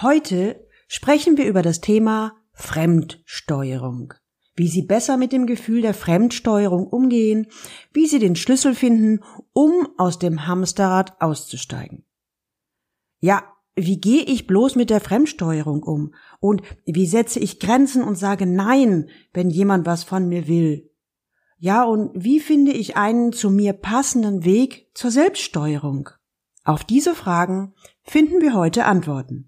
Heute sprechen wir über das Thema Fremdsteuerung. Wie Sie besser mit dem Gefühl der Fremdsteuerung umgehen, wie Sie den Schlüssel finden, um aus dem Hamsterrad auszusteigen. Ja, wie gehe ich bloß mit der Fremdsteuerung um? Und wie setze ich Grenzen und sage Nein, wenn jemand was von mir will? Ja, und wie finde ich einen zu mir passenden Weg zur Selbststeuerung? Auf diese Fragen finden wir heute Antworten.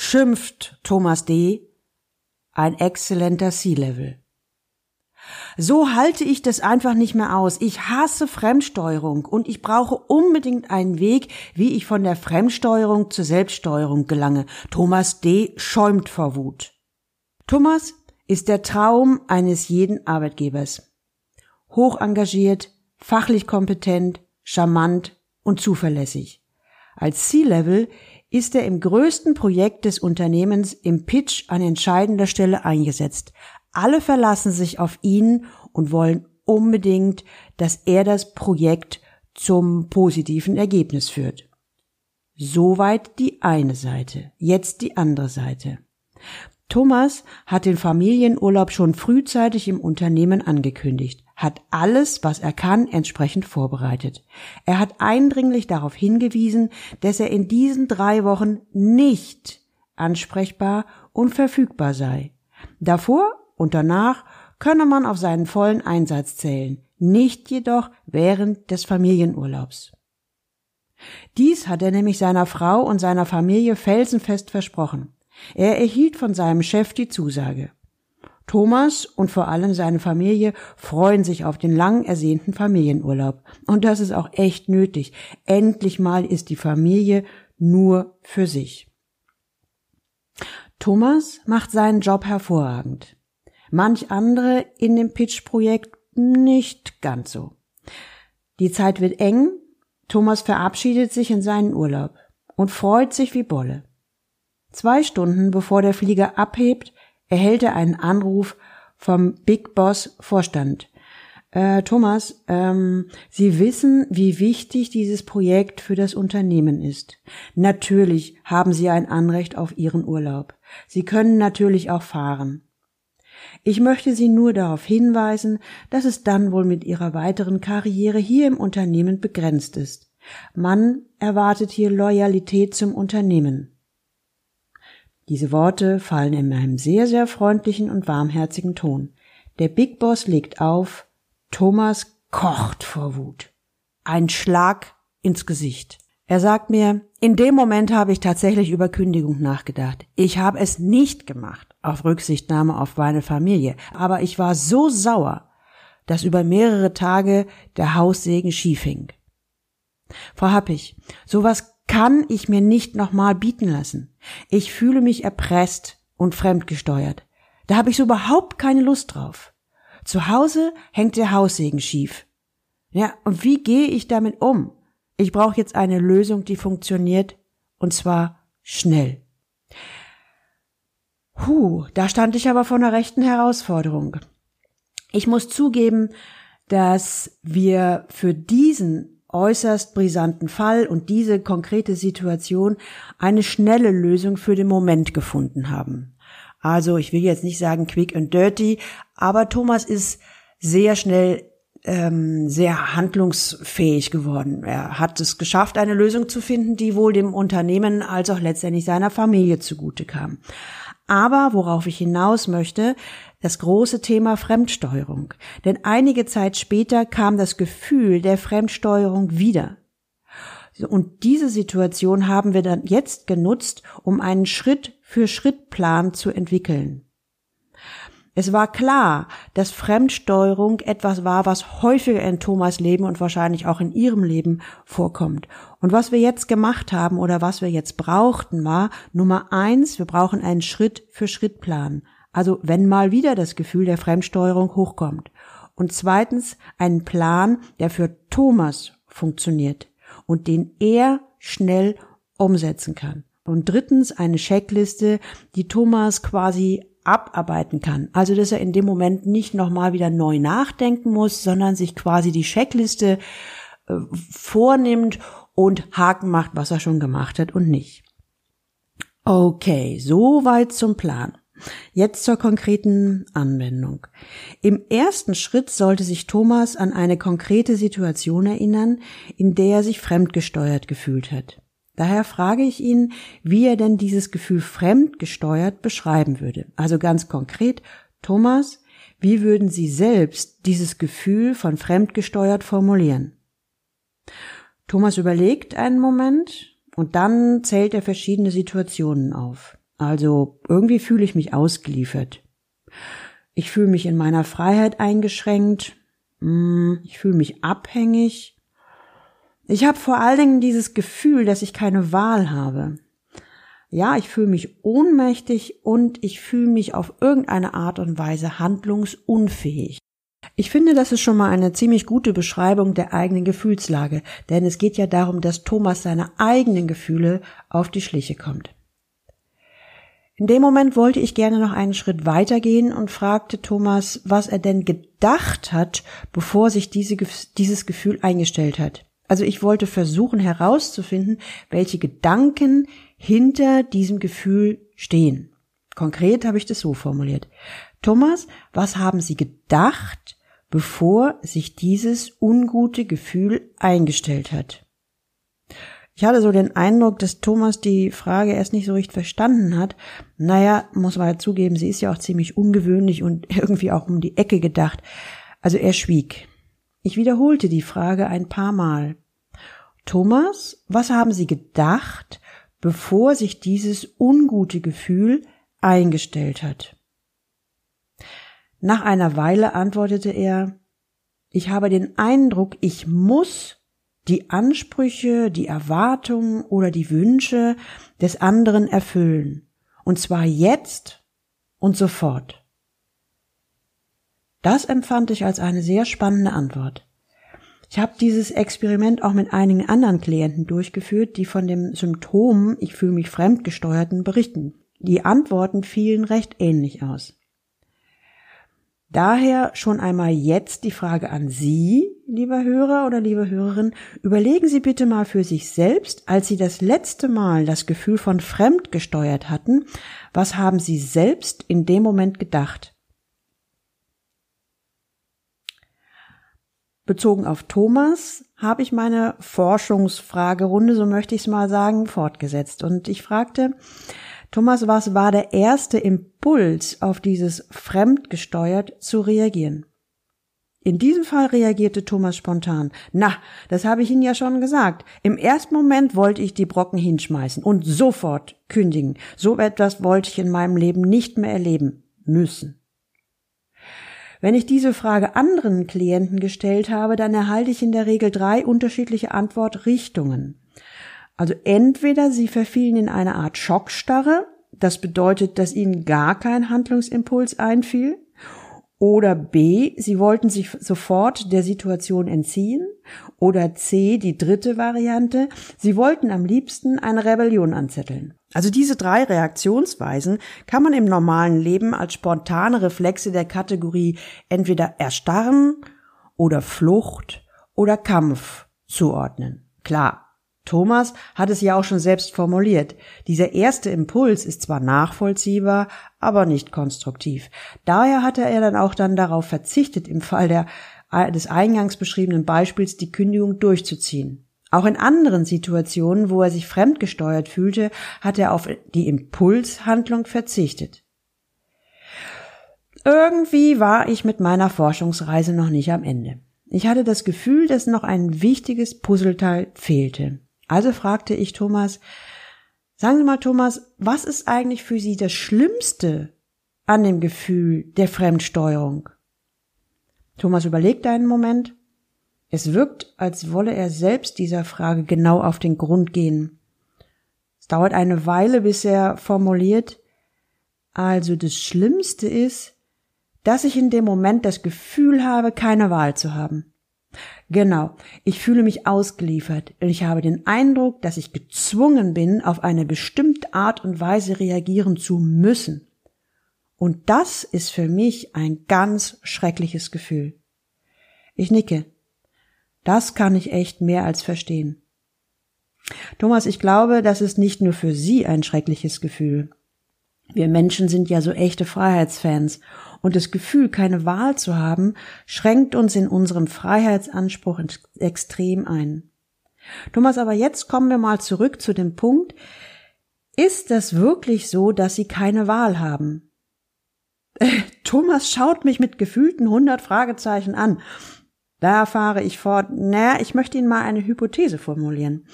schimpft Thomas D., ein exzellenter C-Level. So halte ich das einfach nicht mehr aus. Ich hasse Fremdsteuerung und ich brauche unbedingt einen Weg, wie ich von der Fremdsteuerung zur Selbststeuerung gelange. Thomas D. schäumt vor Wut. Thomas ist der Traum eines jeden Arbeitgebers. Hoch engagiert, fachlich kompetent, charmant und zuverlässig. Als C-Level ist er im größten Projekt des Unternehmens im Pitch an entscheidender Stelle eingesetzt. Alle verlassen sich auf ihn und wollen unbedingt, dass er das Projekt zum positiven Ergebnis führt. Soweit die eine Seite. Jetzt die andere Seite. Thomas hat den Familienurlaub schon frühzeitig im Unternehmen angekündigt hat alles, was er kann, entsprechend vorbereitet. Er hat eindringlich darauf hingewiesen, dass er in diesen drei Wochen nicht ansprechbar und verfügbar sei. Davor und danach könne man auf seinen vollen Einsatz zählen, nicht jedoch während des Familienurlaubs. Dies hat er nämlich seiner Frau und seiner Familie felsenfest versprochen. Er erhielt von seinem Chef die Zusage. Thomas und vor allem seine Familie freuen sich auf den lang ersehnten Familienurlaub. Und das ist auch echt nötig. Endlich mal ist die Familie nur für sich. Thomas macht seinen Job hervorragend. Manch andere in dem Pitch-Projekt nicht ganz so. Die Zeit wird eng. Thomas verabschiedet sich in seinen Urlaub und freut sich wie Bolle. Zwei Stunden bevor der Flieger abhebt, erhält er einen Anruf vom Big Boss Vorstand. Äh, Thomas, ähm, Sie wissen, wie wichtig dieses Projekt für das Unternehmen ist. Natürlich haben Sie ein Anrecht auf Ihren Urlaub. Sie können natürlich auch fahren. Ich möchte Sie nur darauf hinweisen, dass es dann wohl mit Ihrer weiteren Karriere hier im Unternehmen begrenzt ist. Man erwartet hier Loyalität zum Unternehmen. Diese Worte fallen in einem sehr, sehr freundlichen und warmherzigen Ton. Der Big Boss legt auf, Thomas kocht vor Wut. Ein Schlag ins Gesicht. Er sagt mir, in dem Moment habe ich tatsächlich über Kündigung nachgedacht. Ich habe es nicht gemacht, auf Rücksichtnahme auf meine Familie, aber ich war so sauer, dass über mehrere Tage der Haussegen schief hing. Frau Happig, sowas kann ich mir nicht nochmal bieten lassen. Ich fühle mich erpresst und fremdgesteuert. Da habe ich so überhaupt keine Lust drauf. Zu Hause hängt der Haussegen schief. Ja, und wie gehe ich damit um? Ich brauche jetzt eine Lösung, die funktioniert, und zwar schnell. Huh, da stand ich aber vor einer rechten Herausforderung. Ich muss zugeben, dass wir für diesen äußerst brisanten Fall und diese konkrete Situation eine schnelle Lösung für den Moment gefunden haben. Also ich will jetzt nicht sagen quick and dirty, aber Thomas ist sehr schnell ähm, sehr handlungsfähig geworden. Er hat es geschafft, eine Lösung zu finden, die wohl dem Unternehmen als auch letztendlich seiner Familie zugute kam. Aber worauf ich hinaus möchte, das große Thema Fremdsteuerung. Denn einige Zeit später kam das Gefühl der Fremdsteuerung wieder. Und diese Situation haben wir dann jetzt genutzt, um einen Schritt für Schritt Plan zu entwickeln. Es war klar, dass Fremdsteuerung etwas war, was häufiger in Thomas Leben und wahrscheinlich auch in ihrem Leben vorkommt. Und was wir jetzt gemacht haben oder was wir jetzt brauchten, war Nummer eins, wir brauchen einen Schritt-für-Schritt-Plan. Also wenn mal wieder das Gefühl der Fremdsteuerung hochkommt. Und zweitens einen Plan, der für Thomas funktioniert und den er schnell umsetzen kann. Und drittens eine Checkliste, die Thomas quasi abarbeiten kann. Also, dass er in dem Moment nicht nochmal wieder neu nachdenken muss, sondern sich quasi die Checkliste äh, vornimmt und Haken macht, was er schon gemacht hat und nicht. Okay, soweit zum Plan. Jetzt zur konkreten Anwendung. Im ersten Schritt sollte sich Thomas an eine konkrete Situation erinnern, in der er sich fremdgesteuert gefühlt hat. Daher frage ich ihn, wie er denn dieses Gefühl fremdgesteuert beschreiben würde. Also ganz konkret, Thomas, wie würden Sie selbst dieses Gefühl von fremdgesteuert formulieren? Thomas überlegt einen Moment und dann zählt er verschiedene Situationen auf. Also irgendwie fühle ich mich ausgeliefert. Ich fühle mich in meiner Freiheit eingeschränkt. Hm, ich fühle mich abhängig. Ich habe vor allen Dingen dieses Gefühl, dass ich keine Wahl habe. Ja, ich fühle mich ohnmächtig und ich fühle mich auf irgendeine Art und Weise handlungsunfähig. Ich finde, das ist schon mal eine ziemlich gute Beschreibung der eigenen Gefühlslage, denn es geht ja darum, dass Thomas seine eigenen Gefühle auf die Schliche kommt. In dem Moment wollte ich gerne noch einen Schritt weitergehen und fragte Thomas, was er denn gedacht hat, bevor sich diese, dieses Gefühl eingestellt hat. Also ich wollte versuchen herauszufinden, welche Gedanken hinter diesem Gefühl stehen. Konkret habe ich das so formuliert. Thomas, was haben Sie gedacht, bevor sich dieses ungute Gefühl eingestellt hat? Ich hatte so den Eindruck, dass Thomas die Frage erst nicht so richtig verstanden hat. Naja, muss man ja zugeben, sie ist ja auch ziemlich ungewöhnlich und irgendwie auch um die Ecke gedacht. Also er schwieg. Ich wiederholte die Frage ein paar Mal. Thomas, was haben Sie gedacht, bevor sich dieses ungute Gefühl eingestellt hat? Nach einer Weile antwortete er, ich habe den Eindruck, ich muss die Ansprüche, die Erwartungen oder die Wünsche des anderen erfüllen. Und zwar jetzt und sofort. Das empfand ich als eine sehr spannende Antwort. Ich habe dieses Experiment auch mit einigen anderen Klienten durchgeführt, die von dem Symptom ich fühle mich fremdgesteuerten berichten. Die Antworten fielen recht ähnlich aus. Daher schon einmal jetzt die Frage an Sie, lieber Hörer oder liebe Hörerin, überlegen Sie bitte mal für sich selbst, als Sie das letzte Mal das Gefühl von fremdgesteuert hatten, was haben Sie selbst in dem Moment gedacht? Bezogen auf Thomas habe ich meine Forschungsfragerunde, so möchte ich es mal sagen, fortgesetzt. Und ich fragte, Thomas, was war der erste Impuls, auf dieses fremdgesteuert zu reagieren? In diesem Fall reagierte Thomas spontan. Na, das habe ich Ihnen ja schon gesagt. Im ersten Moment wollte ich die Brocken hinschmeißen und sofort kündigen. So etwas wollte ich in meinem Leben nicht mehr erleben müssen. Wenn ich diese Frage anderen Klienten gestellt habe, dann erhalte ich in der Regel drei unterschiedliche Antwortrichtungen. Also entweder sie verfielen in eine Art Schockstarre, das bedeutet, dass ihnen gar kein Handlungsimpuls einfiel, oder B, sie wollten sich sofort der Situation entziehen. Oder C, die dritte Variante, sie wollten am liebsten eine Rebellion anzetteln. Also diese drei Reaktionsweisen kann man im normalen Leben als spontane Reflexe der Kategorie entweder Erstarren oder Flucht oder Kampf zuordnen. Klar, Thomas hat es ja auch schon selbst formuliert. Dieser erste Impuls ist zwar nachvollziehbar, aber nicht konstruktiv. Daher hatte er dann auch dann darauf verzichtet, im Fall der, des eingangs beschriebenen Beispiels die Kündigung durchzuziehen. Auch in anderen Situationen, wo er sich fremdgesteuert fühlte, hat er auf die Impulshandlung verzichtet. Irgendwie war ich mit meiner Forschungsreise noch nicht am Ende. Ich hatte das Gefühl, dass noch ein wichtiges Puzzleteil fehlte. Also fragte ich Thomas, sagen Sie mal Thomas, was ist eigentlich für Sie das Schlimmste, an dem Gefühl der Fremdsteuerung? Thomas überlegt einen Moment. Es wirkt, als wolle er selbst dieser Frage genau auf den Grund gehen. Es dauert eine Weile, bis er formuliert, also das Schlimmste ist, dass ich in dem Moment das Gefühl habe, keine Wahl zu haben. Genau, ich fühle mich ausgeliefert und ich habe den Eindruck, dass ich gezwungen bin, auf eine bestimmte Art und Weise reagieren zu müssen. Und das ist für mich ein ganz schreckliches Gefühl. Ich nicke. Das kann ich echt mehr als verstehen. Thomas, ich glaube, das ist nicht nur für Sie ein schreckliches Gefühl. Wir Menschen sind ja so echte Freiheitsfans und das Gefühl, keine Wahl zu haben, schränkt uns in unserem Freiheitsanspruch extrem ein. Thomas, aber jetzt kommen wir mal zurück zu dem Punkt, ist das wirklich so, dass Sie keine Wahl haben? Thomas schaut mich mit gefühlten hundert Fragezeichen an. Da fahre ich fort, naja, ich möchte Ihnen mal eine Hypothese formulieren.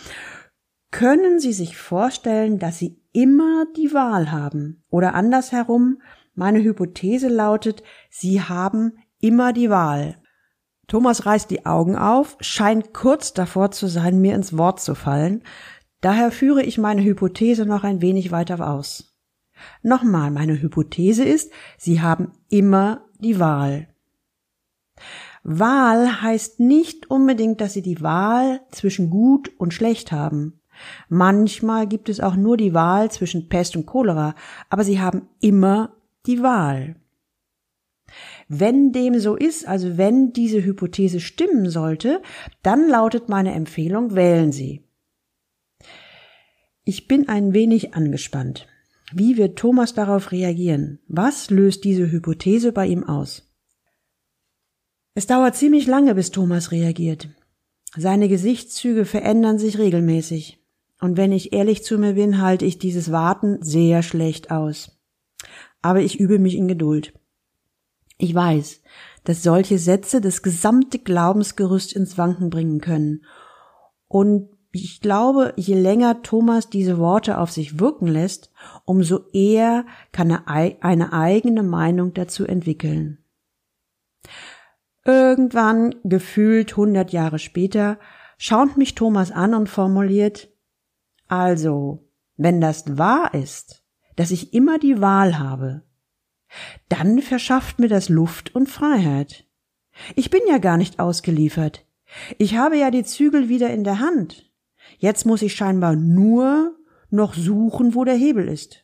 Können Sie sich vorstellen, dass Sie immer die Wahl haben? Oder andersherum, meine Hypothese lautet, Sie haben immer die Wahl. Thomas reißt die Augen auf, scheint kurz davor zu sein, mir ins Wort zu fallen. Daher führe ich meine Hypothese noch ein wenig weiter aus. Nochmal, meine Hypothese ist, Sie haben immer die Wahl. Wahl heißt nicht unbedingt, dass Sie die Wahl zwischen gut und schlecht haben. Manchmal gibt es auch nur die Wahl zwischen Pest und Cholera, aber Sie haben immer die Wahl. Wenn dem so ist, also wenn diese Hypothese stimmen sollte, dann lautet meine Empfehlung, wählen Sie. Ich bin ein wenig angespannt. Wie wird Thomas darauf reagieren? Was löst diese Hypothese bei ihm aus? Es dauert ziemlich lange, bis Thomas reagiert. Seine Gesichtszüge verändern sich regelmäßig. Und wenn ich ehrlich zu mir bin, halte ich dieses Warten sehr schlecht aus aber ich übe mich in Geduld. Ich weiß, dass solche Sätze das gesamte Glaubensgerüst ins Wanken bringen können. Und ich glaube, je länger Thomas diese Worte auf sich wirken lässt, umso eher kann er eine eigene Meinung dazu entwickeln. Irgendwann, gefühlt hundert Jahre später, schaut mich Thomas an und formuliert, also, wenn das wahr ist, dass ich immer die Wahl habe, dann verschafft mir das Luft und Freiheit. Ich bin ja gar nicht ausgeliefert. Ich habe ja die Zügel wieder in der Hand. Jetzt muss ich scheinbar nur noch suchen, wo der Hebel ist.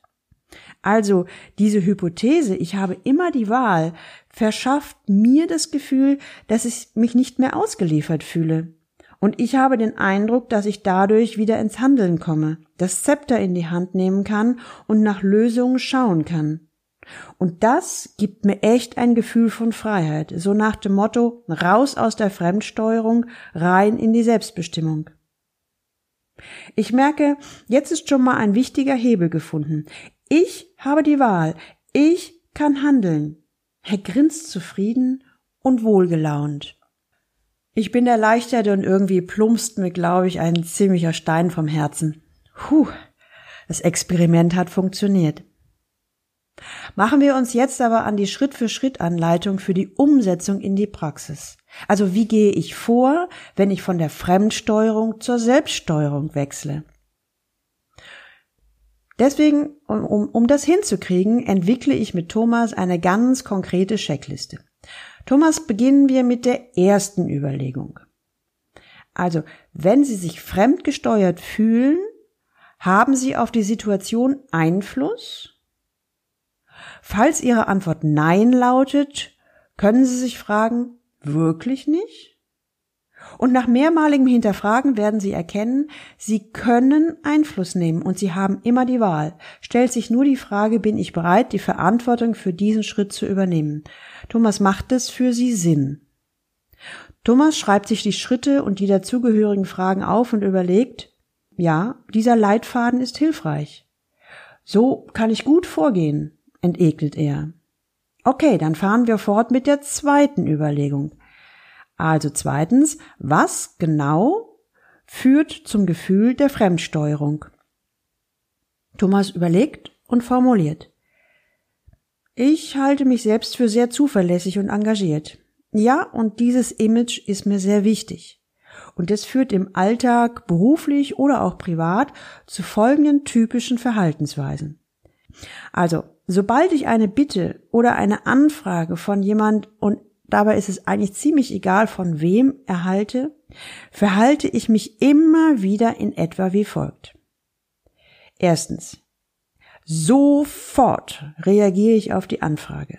Also diese Hypothese, ich habe immer die Wahl, verschafft mir das Gefühl, dass ich mich nicht mehr ausgeliefert fühle. Und ich habe den Eindruck, dass ich dadurch wieder ins Handeln komme, das Zepter in die Hand nehmen kann und nach Lösungen schauen kann. Und das gibt mir echt ein Gefühl von Freiheit, so nach dem Motto raus aus der Fremdsteuerung, rein in die Selbstbestimmung. Ich merke, jetzt ist schon mal ein wichtiger Hebel gefunden. Ich habe die Wahl. Ich kann handeln. Er grinst zufrieden und wohlgelaunt. Ich bin erleichtert und irgendwie plumpst mir, glaube ich, ein ziemlicher Stein vom Herzen. Puh, das Experiment hat funktioniert. Machen wir uns jetzt aber an die Schritt-für-Schritt-Anleitung für die Umsetzung in die Praxis. Also wie gehe ich vor, wenn ich von der Fremdsteuerung zur Selbststeuerung wechsle? Deswegen, um, um das hinzukriegen, entwickle ich mit Thomas eine ganz konkrete Checkliste. Thomas, beginnen wir mit der ersten Überlegung. Also, wenn Sie sich fremdgesteuert fühlen, haben Sie auf die Situation Einfluss? Falls Ihre Antwort Nein lautet, können Sie sich fragen, wirklich nicht? Und nach mehrmaligem Hinterfragen werden Sie erkennen, Sie können Einfluss nehmen und Sie haben immer die Wahl. Stellt sich nur die Frage, bin ich bereit, die Verantwortung für diesen Schritt zu übernehmen? Thomas macht es für Sie Sinn. Thomas schreibt sich die Schritte und die dazugehörigen Fragen auf und überlegt, ja, dieser Leitfaden ist hilfreich. So kann ich gut vorgehen, entegelt er. Okay, dann fahren wir fort mit der zweiten Überlegung. Also zweitens, was genau führt zum Gefühl der Fremdsteuerung? Thomas überlegt und formuliert. Ich halte mich selbst für sehr zuverlässig und engagiert. Ja, und dieses Image ist mir sehr wichtig. Und es führt im Alltag, beruflich oder auch privat zu folgenden typischen Verhaltensweisen. Also, sobald ich eine Bitte oder eine Anfrage von jemand und dabei ist es eigentlich ziemlich egal von wem erhalte, verhalte ich mich immer wieder in etwa wie folgt. Erstens. Sofort reagiere ich auf die Anfrage.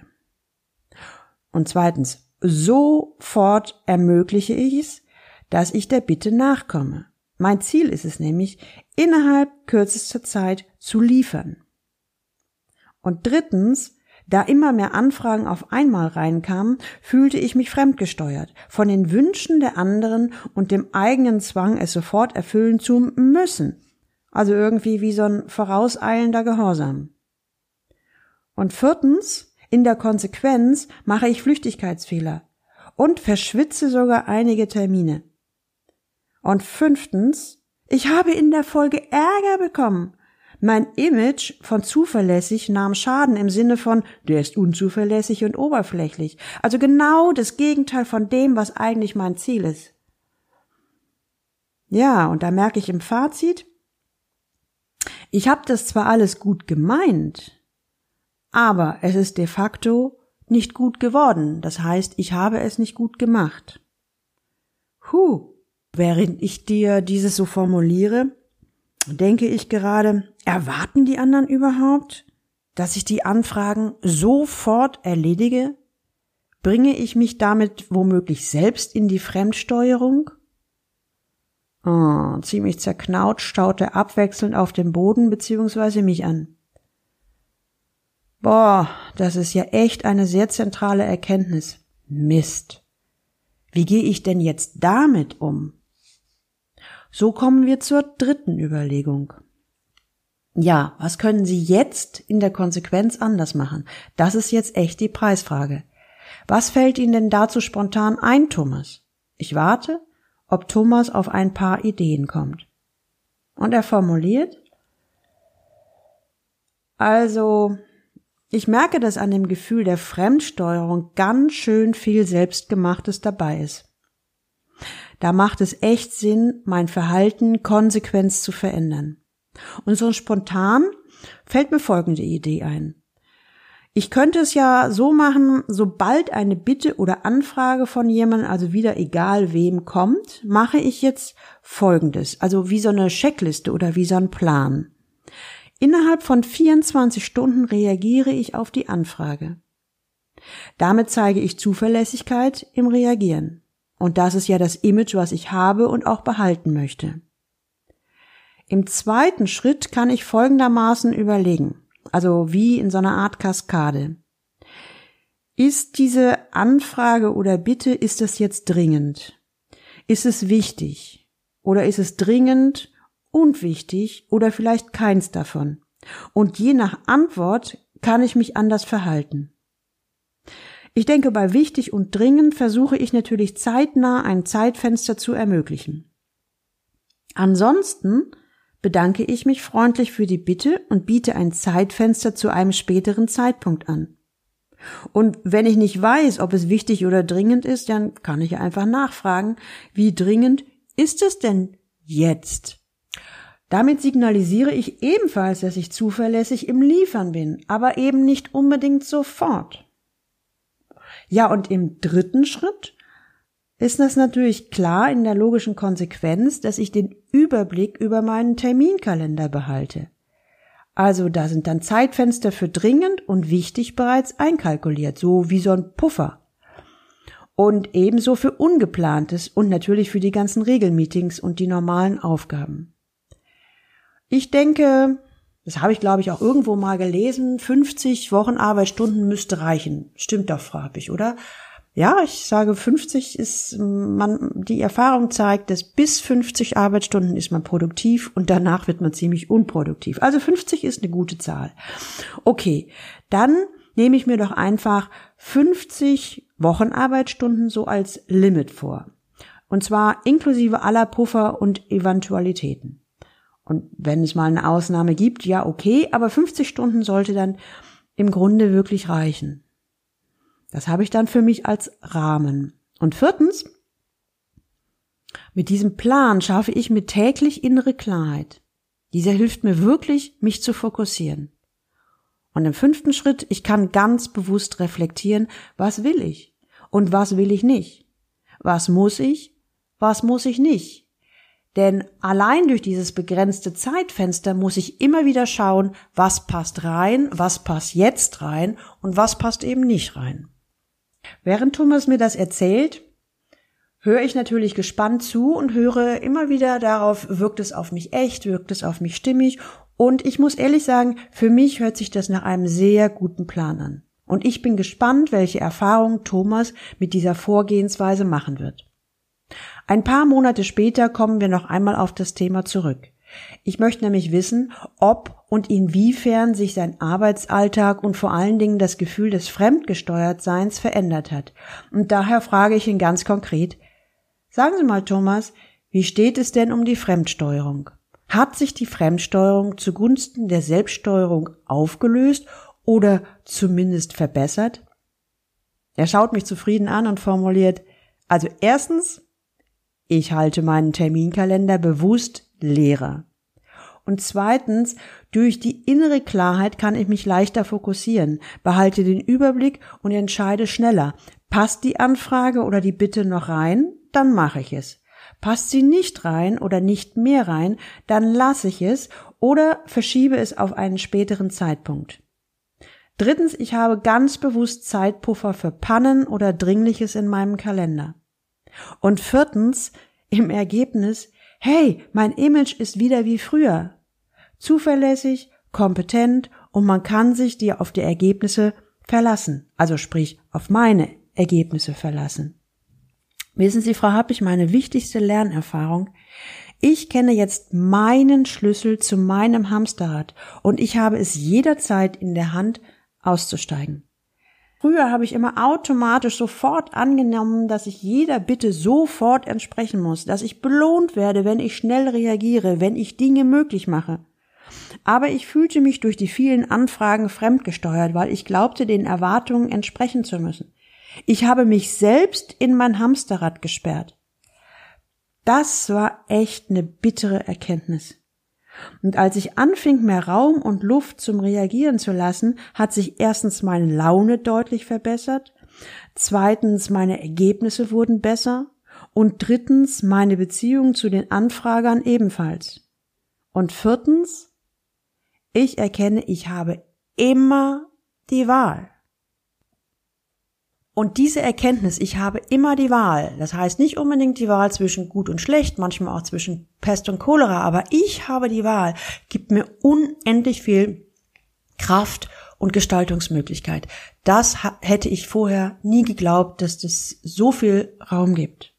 Und zweitens, sofort ermögliche ich es, dass ich der Bitte nachkomme. Mein Ziel ist es nämlich, innerhalb kürzester Zeit zu liefern. Und drittens, da immer mehr Anfragen auf einmal reinkamen, fühlte ich mich fremdgesteuert von den Wünschen der anderen und dem eigenen Zwang, es sofort erfüllen zu müssen. Also irgendwie wie so ein vorauseilender Gehorsam. Und viertens, in der Konsequenz mache ich Flüchtigkeitsfehler und verschwitze sogar einige Termine. Und fünftens, ich habe in der Folge Ärger bekommen mein Image von zuverlässig nahm Schaden im Sinne von, der ist unzuverlässig und oberflächlich. Also genau das Gegenteil von dem, was eigentlich mein Ziel ist. Ja, und da merke ich im Fazit, ich habe das zwar alles gut gemeint, aber es ist de facto nicht gut geworden. Das heißt, ich habe es nicht gut gemacht. Huh, während ich dir dieses so formuliere, denke ich gerade, erwarten die anderen überhaupt, dass ich die Anfragen sofort erledige? Bringe ich mich damit womöglich selbst in die Fremdsteuerung? Oh, ziemlich zerknautscht schaut er abwechselnd auf den Boden bzw. mich an. Boah, das ist ja echt eine sehr zentrale Erkenntnis. Mist. Wie gehe ich denn jetzt damit um? So kommen wir zur dritten Überlegung. Ja, was können Sie jetzt in der Konsequenz anders machen? Das ist jetzt echt die Preisfrage. Was fällt Ihnen denn dazu spontan ein, Thomas? Ich warte, ob Thomas auf ein paar Ideen kommt. Und er formuliert, also, ich merke, dass an dem Gefühl der Fremdsteuerung ganz schön viel Selbstgemachtes dabei ist. Da macht es echt Sinn, mein Verhalten konsequent zu verändern. Und so spontan fällt mir folgende Idee ein. Ich könnte es ja so machen, sobald eine Bitte oder Anfrage von jemandem, also wieder egal wem kommt, mache ich jetzt Folgendes, also wie so eine Checkliste oder wie so ein Plan. Innerhalb von 24 Stunden reagiere ich auf die Anfrage. Damit zeige ich Zuverlässigkeit im Reagieren. Und das ist ja das Image, was ich habe und auch behalten möchte. Im zweiten Schritt kann ich folgendermaßen überlegen, also wie in so einer Art Kaskade. Ist diese Anfrage oder Bitte, ist das jetzt dringend? Ist es wichtig? Oder ist es dringend, unwichtig oder vielleicht keins davon? Und je nach Antwort kann ich mich anders verhalten. Ich denke, bei wichtig und dringend versuche ich natürlich zeitnah ein Zeitfenster zu ermöglichen. Ansonsten bedanke ich mich freundlich für die Bitte und biete ein Zeitfenster zu einem späteren Zeitpunkt an. Und wenn ich nicht weiß, ob es wichtig oder dringend ist, dann kann ich einfach nachfragen, wie dringend ist es denn jetzt? Damit signalisiere ich ebenfalls, dass ich zuverlässig im Liefern bin, aber eben nicht unbedingt sofort. Ja, und im dritten Schritt ist das natürlich klar in der logischen Konsequenz, dass ich den Überblick über meinen Terminkalender behalte. Also da sind dann Zeitfenster für dringend und wichtig bereits einkalkuliert, so wie so ein Puffer. Und ebenso für ungeplantes und natürlich für die ganzen Regelmeetings und die normalen Aufgaben. Ich denke, das habe ich, glaube ich, auch irgendwo mal gelesen. 50 Wochenarbeitsstunden müsste reichen. Stimmt doch, frage ich, oder? Ja, ich sage 50 ist man, die Erfahrung zeigt, dass bis 50 Arbeitsstunden ist man produktiv und danach wird man ziemlich unproduktiv. Also 50 ist eine gute Zahl. Okay, dann nehme ich mir doch einfach 50 Wochenarbeitsstunden so als Limit vor. Und zwar inklusive aller Puffer und Eventualitäten. Und wenn es mal eine Ausnahme gibt, ja, okay, aber 50 Stunden sollte dann im Grunde wirklich reichen. Das habe ich dann für mich als Rahmen. Und viertens, mit diesem Plan schaffe ich mir täglich innere Klarheit. Dieser hilft mir wirklich, mich zu fokussieren. Und im fünften Schritt, ich kann ganz bewusst reflektieren, was will ich und was will ich nicht. Was muss ich, was muss ich nicht. Denn allein durch dieses begrenzte Zeitfenster muss ich immer wieder schauen, was passt rein, was passt jetzt rein und was passt eben nicht rein. Während Thomas mir das erzählt, höre ich natürlich gespannt zu und höre immer wieder darauf, wirkt es auf mich echt, wirkt es auf mich stimmig und ich muss ehrlich sagen, für mich hört sich das nach einem sehr guten Plan an. Und ich bin gespannt, welche Erfahrungen Thomas mit dieser Vorgehensweise machen wird. Ein paar Monate später kommen wir noch einmal auf das Thema zurück. Ich möchte nämlich wissen, ob und inwiefern sich sein Arbeitsalltag und vor allen Dingen das Gefühl des Fremdgesteuertseins verändert hat. Und daher frage ich ihn ganz konkret, sagen Sie mal, Thomas, wie steht es denn um die Fremdsteuerung? Hat sich die Fremdsteuerung zugunsten der Selbststeuerung aufgelöst oder zumindest verbessert? Er schaut mich zufrieden an und formuliert, also erstens, ich halte meinen Terminkalender bewusst leerer. Und zweitens, durch die innere Klarheit kann ich mich leichter fokussieren, behalte den Überblick und entscheide schneller. Passt die Anfrage oder die Bitte noch rein? Dann mache ich es. Passt sie nicht rein oder nicht mehr rein, dann lasse ich es oder verschiebe es auf einen späteren Zeitpunkt. Drittens, ich habe ganz bewusst Zeitpuffer für Pannen oder Dringliches in meinem Kalender. Und viertens, im Ergebnis, hey, mein Image ist wieder wie früher. Zuverlässig, kompetent und man kann sich dir auf die Ergebnisse verlassen, also sprich auf meine Ergebnisse verlassen. Wissen Sie, Frau Happig, meine wichtigste Lernerfahrung, ich kenne jetzt meinen Schlüssel zu meinem Hamsterrad und ich habe es jederzeit in der Hand auszusteigen. Früher habe ich immer automatisch sofort angenommen, dass ich jeder Bitte sofort entsprechen muss, dass ich belohnt werde, wenn ich schnell reagiere, wenn ich Dinge möglich mache. Aber ich fühlte mich durch die vielen Anfragen fremdgesteuert, weil ich glaubte, den Erwartungen entsprechen zu müssen. Ich habe mich selbst in mein Hamsterrad gesperrt. Das war echt eine bittere Erkenntnis. Und als ich anfing, mehr Raum und Luft zum Reagieren zu lassen, hat sich erstens meine Laune deutlich verbessert, zweitens meine Ergebnisse wurden besser und drittens meine Beziehung zu den Anfragern ebenfalls. Und viertens, ich erkenne, ich habe immer die Wahl. Und diese Erkenntnis, ich habe immer die Wahl, das heißt nicht unbedingt die Wahl zwischen gut und schlecht, manchmal auch zwischen Pest und Cholera, aber ich habe die Wahl, gibt mir unendlich viel Kraft und Gestaltungsmöglichkeit. Das hätte ich vorher nie geglaubt, dass das so viel Raum gibt.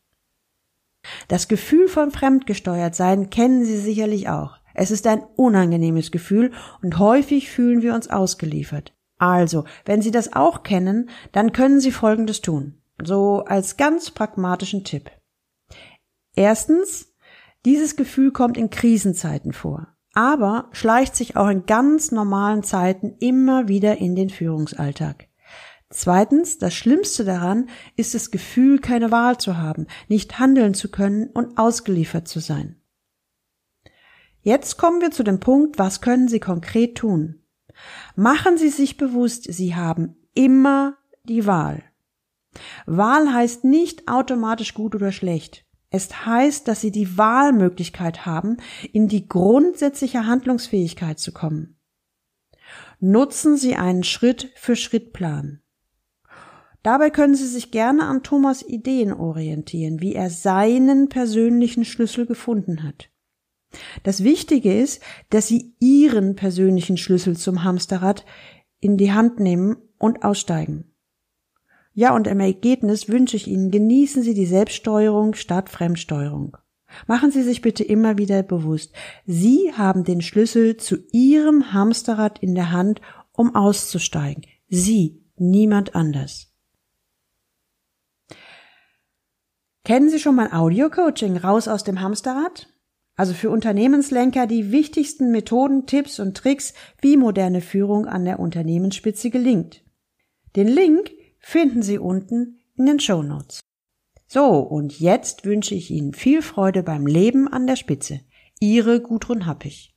Das Gefühl von fremdgesteuert sein kennen Sie sicherlich auch. Es ist ein unangenehmes Gefühl und häufig fühlen wir uns ausgeliefert. Also, wenn Sie das auch kennen, dann können Sie Folgendes tun. So als ganz pragmatischen Tipp. Erstens, dieses Gefühl kommt in Krisenzeiten vor, aber schleicht sich auch in ganz normalen Zeiten immer wieder in den Führungsalltag. Zweitens, das Schlimmste daran ist das Gefühl, keine Wahl zu haben, nicht handeln zu können und ausgeliefert zu sein. Jetzt kommen wir zu dem Punkt, was können Sie konkret tun? Machen Sie sich bewusst, Sie haben immer die Wahl. Wahl heißt nicht automatisch gut oder schlecht. Es heißt, dass Sie die Wahlmöglichkeit haben, in die grundsätzliche Handlungsfähigkeit zu kommen. Nutzen Sie einen Schritt für Schritt Plan. Dabei können Sie sich gerne an Thomas Ideen orientieren, wie er seinen persönlichen Schlüssel gefunden hat. Das Wichtige ist, dass Sie Ihren persönlichen Schlüssel zum Hamsterrad in die Hand nehmen und aussteigen. Ja, und im Ergebnis wünsche ich Ihnen, genießen Sie die Selbststeuerung statt Fremdsteuerung. Machen Sie sich bitte immer wieder bewusst, Sie haben den Schlüssel zu Ihrem Hamsterrad in der Hand, um auszusteigen. Sie, niemand anders. Kennen Sie schon mein Audio-Coaching raus aus dem Hamsterrad? Also für Unternehmenslenker die wichtigsten Methoden, Tipps und Tricks, wie moderne Führung an der Unternehmensspitze gelingt. Den Link finden Sie unten in den Show Notes. So, und jetzt wünsche ich Ihnen viel Freude beim Leben an der Spitze. Ihre Gudrun Happig.